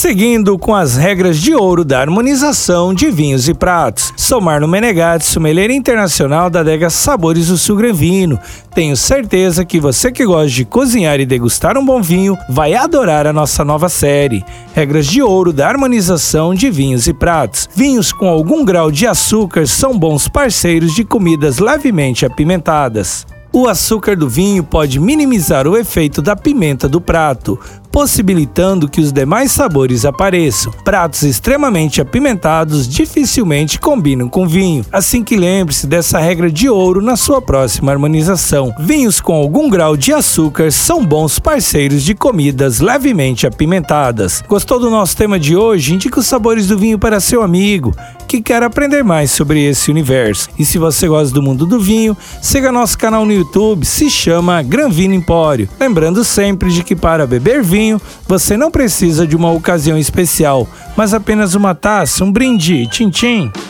Seguindo com as regras de ouro da harmonização de vinhos e pratos. Sou Marno Menegatti, sommelier internacional da adega Sabores do Sul Gran Vino. Tenho certeza que você que gosta de cozinhar e degustar um bom vinho vai adorar a nossa nova série. Regras de ouro da harmonização de vinhos e pratos. Vinhos com algum grau de açúcar são bons parceiros de comidas levemente apimentadas. O açúcar do vinho pode minimizar o efeito da pimenta do prato, possibilitando que os demais sabores apareçam. Pratos extremamente apimentados dificilmente combinam com vinho, assim que lembre-se dessa regra de ouro na sua próxima harmonização. Vinhos com algum grau de açúcar são bons parceiros de comidas levemente apimentadas. Gostou do nosso tema de hoje? Indique os sabores do vinho para seu amigo que quer aprender mais sobre esse universo. E se você gosta do mundo do vinho, siga nosso canal no YouTube, se chama Gran Vino Empório. Lembrando sempre de que para beber vinho você não precisa de uma ocasião especial, mas apenas uma taça, um brinde, tchim-tchim. O